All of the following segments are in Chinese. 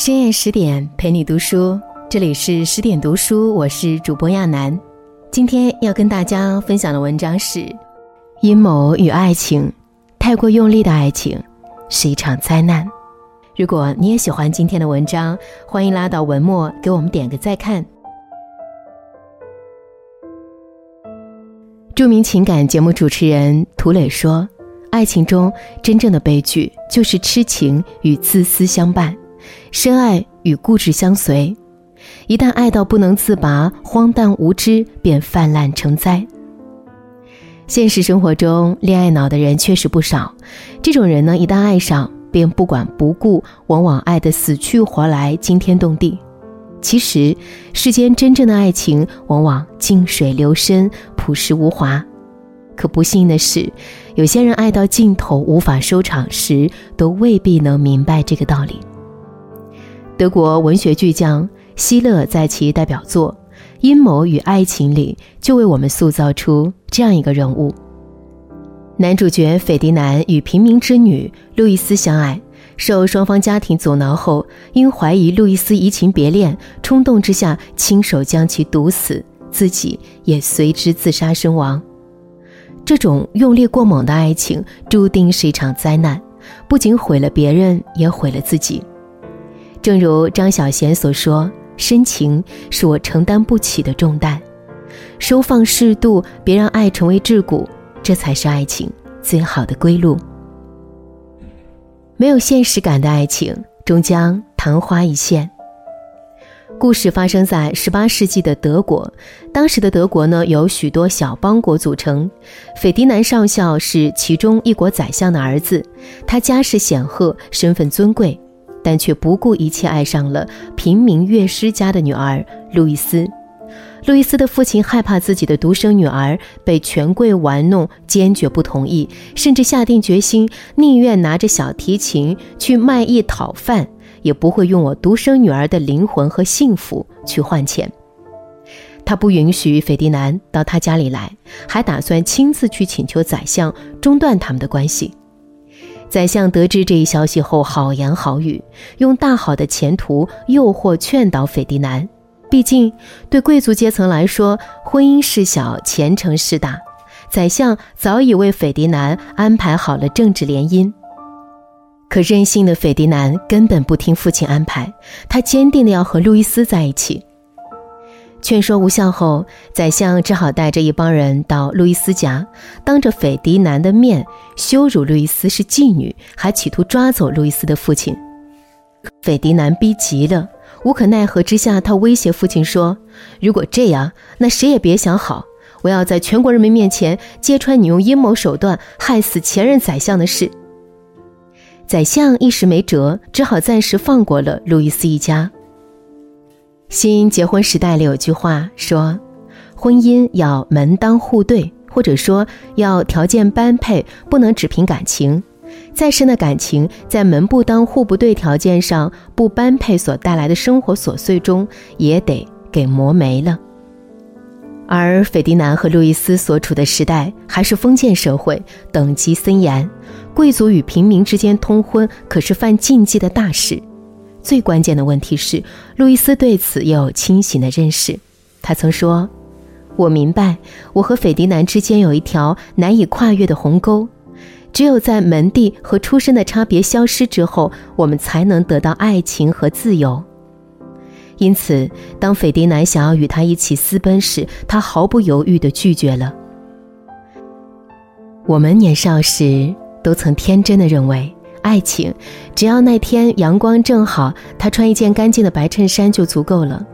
深夜十点陪你读书，这里是十点读书，我是主播亚楠。今天要跟大家分享的文章是《阴谋与爱情》，太过用力的爱情是一场灾难。如果你也喜欢今天的文章，欢迎拉到文末给我们点个再看。著名情感节目主持人涂磊说：“爱情中真正的悲剧就是痴情与自私相伴。”深爱与固执相随，一旦爱到不能自拔、荒诞无知，便泛滥成灾。现实生活中，恋爱脑的人确实不少。这种人呢，一旦爱上，便不管不顾，往往爱得死去活来、惊天动地。其实，世间真正的爱情，往往静水流深、朴实无华。可不幸的是，有些人爱到尽头无法收场时，都未必能明白这个道理。德国文学巨匠希勒在其代表作《阴谋与爱情》里，就为我们塑造出这样一个人物：男主角斐迪南与平民之女路易斯相爱，受双方家庭阻挠后，因怀疑路易斯移情别恋，冲动之下亲手将其毒死，自己也随之自杀身亡。这种用力过猛的爱情，注定是一场灾难，不仅毁了别人，也毁了自己。正如张小娴所说：“深情是我承担不起的重担，收放适度，别让爱成为桎梏，这才是爱情最好的归路。没有现实感的爱情，终将昙花一现。”故事发生在十八世纪的德国，当时的德国呢，由许多小邦国组成。斐迪南上校是其中一国宰相的儿子，他家世显赫，身份尊贵。但却不顾一切爱上了平民乐师家的女儿路易斯。路易斯的父亲害怕自己的独生女儿被权贵玩弄，坚决不同意，甚至下定决心，宁愿拿着小提琴去卖艺讨饭，也不会用我独生女儿的灵魂和幸福去换钱。他不允许斐迪南到他家里来，还打算亲自去请求宰相中断他们的关系。宰相得知这一消息后，好言好语，用大好的前途诱惑劝导斐迪南。毕竟，对贵族阶层来说，婚姻事小，前程事大。宰相早已为斐迪南安排好了政治联姻。可任性的斐迪南根本不听父亲安排，他坚定的要和路易斯在一起。劝说无效后，宰相只好带着一帮人到路易斯家，当着斐迪南的面羞辱路易斯是妓女，还企图抓走路易斯的父亲。斐迪南逼急了，无可奈何之下，他威胁父亲说：“如果这样，那谁也别想好！我要在全国人民面前揭穿你用阴谋手段害死前任宰相的事。”宰相一时没辙，只好暂时放过了路易斯一家。新结婚时代里有句话说：“婚姻要门当户对，或者说要条件般配，不能只凭感情。再深的感情，在门不当户不对条件上不般配所带来的生活琐碎中，也得给磨没了。”而斐迪南和路易斯所处的时代还是封建社会，等级森严，贵族与平民之间通婚可是犯禁忌的大事。最关键的问题是，路易斯对此也有清醒的认识。他曾说：“我明白，我和斐迪南之间有一条难以跨越的鸿沟，只有在门第和出身的差别消失之后，我们才能得到爱情和自由。”因此，当斐迪南想要与他一起私奔时，他毫不犹豫地拒绝了。我们年少时都曾天真的认为。爱情，只要那天阳光正好，他穿一件干净的白衬衫就足够了。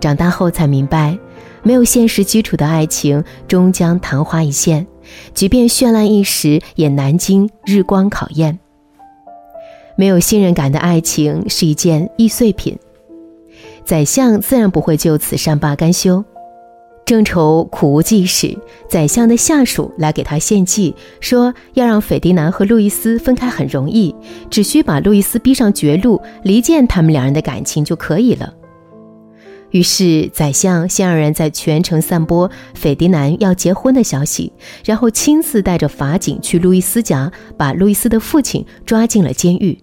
长大后才明白，没有现实基础的爱情终将昙花一现，即便绚烂一时，也难经日光考验。没有信任感的爱情是一件易碎品，宰相自然不会就此善罢甘休。正愁苦无计时，宰相的下属来给他献计，说要让斐迪南和路易斯分开很容易，只需把路易斯逼上绝路，离间他们两人的感情就可以了。于是，宰相先让人在全城散播斐迪南要结婚的消息，然后亲自带着法警去路易斯家，把路易斯的父亲抓进了监狱。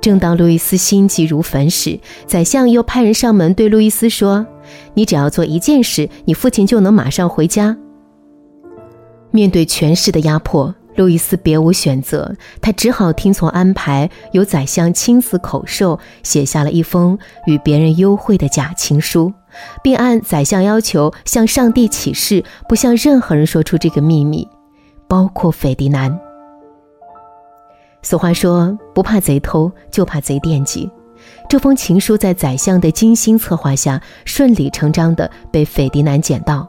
正当路易斯心急如焚时，宰相又派人上门对路易斯说：“你只要做一件事，你父亲就能马上回家。”面对权势的压迫，路易斯别无选择，他只好听从安排，由宰相亲自口授，写下了一封与别人幽会的假情书，并按宰相要求向上帝起誓，不向任何人说出这个秘密，包括斐迪南。俗话说：“不怕贼偷，就怕贼惦记。”这封情书在宰相的精心策划下，顺理成章地被斐迪南捡到。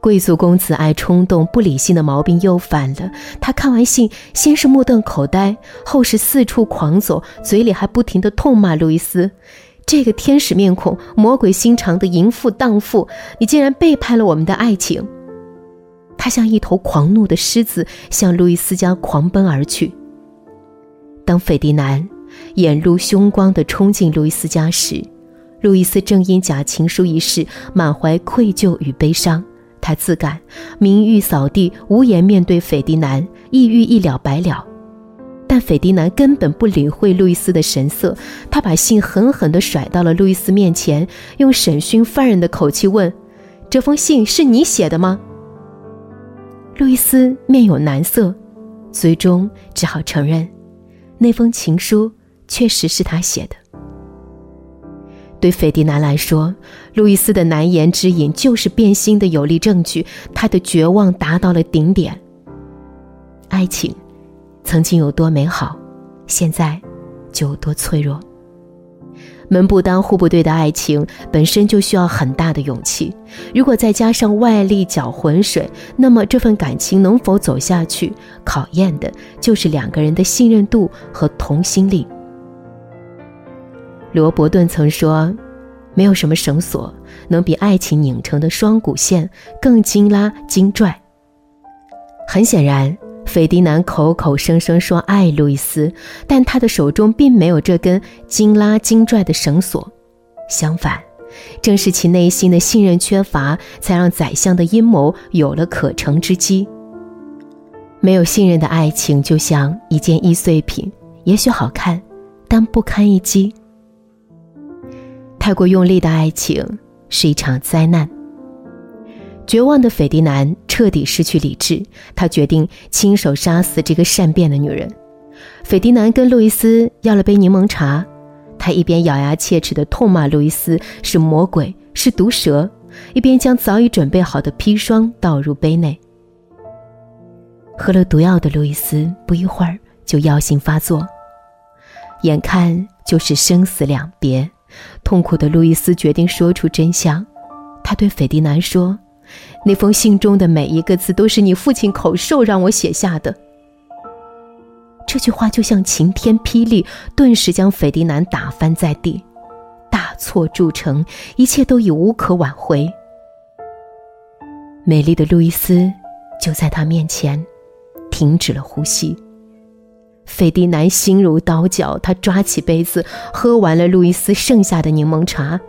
贵族公子爱冲动、不理性的毛病又犯了。他看完信，先是目瞪口呆，后是四处狂走，嘴里还不停地痛骂路易斯：“这个天使面孔、魔鬼心肠的淫妇荡妇，你竟然背叛了我们的爱情！”他像一头狂怒的狮子，向路易斯家狂奔而去。当斐迪南眼露凶光地冲进路易斯家时，路易斯正因假情书一事满怀愧疚与悲伤。他自感名誉扫地，无颜面对斐迪南，抑郁一了百了。但斐迪南根本不理会路易斯的神色，他把信狠狠地甩到了路易斯面前，用审讯犯人的口气问：“这封信是你写的吗？”路易斯面有难色，最终只好承认。那封情书确实是他写的。对斐迪南来说，路易斯的难言之隐就是变心的有力证据。他的绝望达到了顶点。爱情曾经有多美好，现在就有多脆弱。门不当户不对的爱情本身就需要很大的勇气，如果再加上外力搅浑水，那么这份感情能否走下去，考验的就是两个人的信任度和同心力。罗伯顿曾说：“没有什么绳索能比爱情拧成的双股线更精拉精拽。”很显然。斐迪南口口声声说爱路易斯，但他的手中并没有这根精拉精拽的绳索。相反，正是其内心的信任缺乏，才让宰相的阴谋有了可乘之机。没有信任的爱情，就像一件易碎品，也许好看，但不堪一击。太过用力的爱情是一场灾难。绝望的斐迪南彻底失去理智，他决定亲手杀死这个善变的女人。斐迪南跟路易斯要了杯柠檬茶，他一边咬牙切齿地痛骂路易斯是魔鬼、是毒蛇，一边将早已准备好的砒霜倒入杯内。喝了毒药的路易斯不一会儿就药性发作，眼看就是生死两别，痛苦的路易斯决定说出真相。他对斐迪南说。那封信中的每一个字都是你父亲口授让我写下的。这句话就像晴天霹雳，顿时将斐迪南打翻在地，大错铸成，一切都已无可挽回。美丽的路易斯就在他面前，停止了呼吸。斐迪南心如刀绞，他抓起杯子，喝完了路易斯剩下的柠檬茶。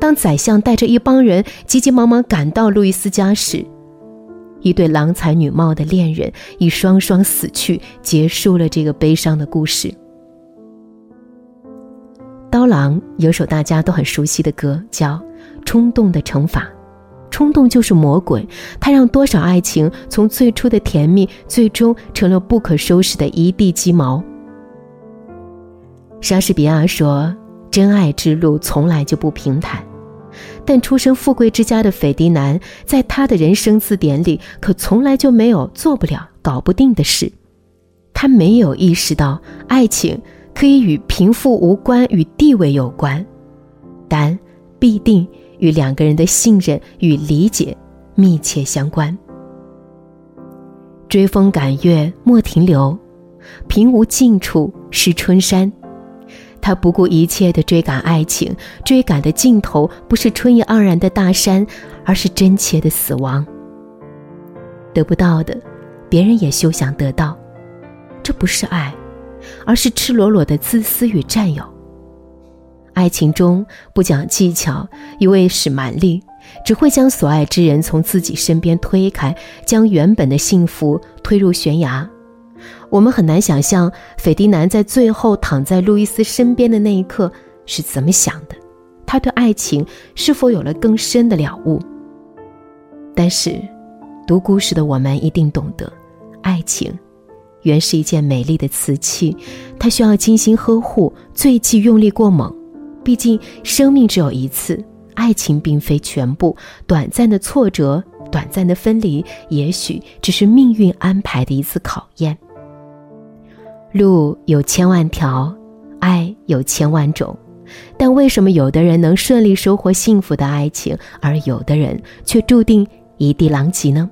当宰相带着一帮人急急忙忙赶到路易斯家时，一对郎才女貌的恋人已双双死去，结束了这个悲伤的故事。刀郎有首大家都很熟悉的歌，叫《冲动的惩罚》。冲动就是魔鬼，它让多少爱情从最初的甜蜜，最终成了不可收拾的一地鸡毛。莎士比亚说。真爱之路从来就不平坦，但出身富贵之家的斐迪南，在他的人生字典里可从来就没有做不了、搞不定的事。他没有意识到爱情可以与贫富无关、与地位有关，但必定与两个人的信任与理解密切相关。追风赶月莫停留，平无尽处是春山。他不顾一切地追赶爱情，追赶的尽头不是春意盎然的大山，而是真切的死亡。得不到的，别人也休想得到，这不是爱，而是赤裸裸的自私与占有。爱情中不讲技巧，一味使蛮力，只会将所爱之人从自己身边推开，将原本的幸福推入悬崖。我们很难想象斐迪南在最后躺在路易斯身边的那一刻是怎么想的，他对爱情是否有了更深的了悟？但是，读故事的我们一定懂得，爱情原是一件美丽的瓷器，它需要精心呵护，最忌用力过猛。毕竟，生命只有一次，爱情并非全部。短暂的挫折，短暂的分离，也许只是命运安排的一次考验。路有千万条，爱有千万种，但为什么有的人能顺利收获幸福的爱情，而有的人却注定一地狼藉呢？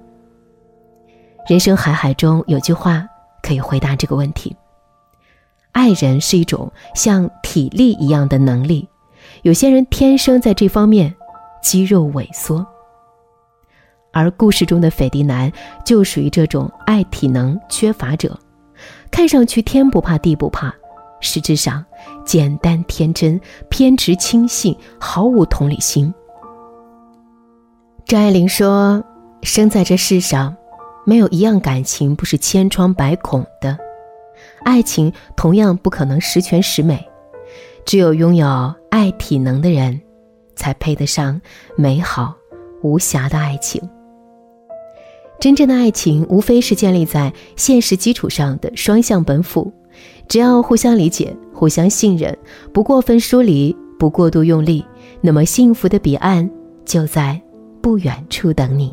人生海海中有句话可以回答这个问题。爱人是一种像体力一样的能力，有些人天生在这方面肌肉萎缩，而故事中的斐迪南就属于这种爱体能缺乏者，看上去天不怕地不怕，实质上简单天真、偏执轻信，毫无同理心。张爱玲说：“生在这世上，没有一样感情不是千疮百孔的。”爱情同样不可能十全十美，只有拥有爱体能的人，才配得上美好无瑕的爱情。真正的爱情，无非是建立在现实基础上的双向奔赴，只要互相理解、互相信任，不过分疏离，不过度用力，那么幸福的彼岸就在不远处等你。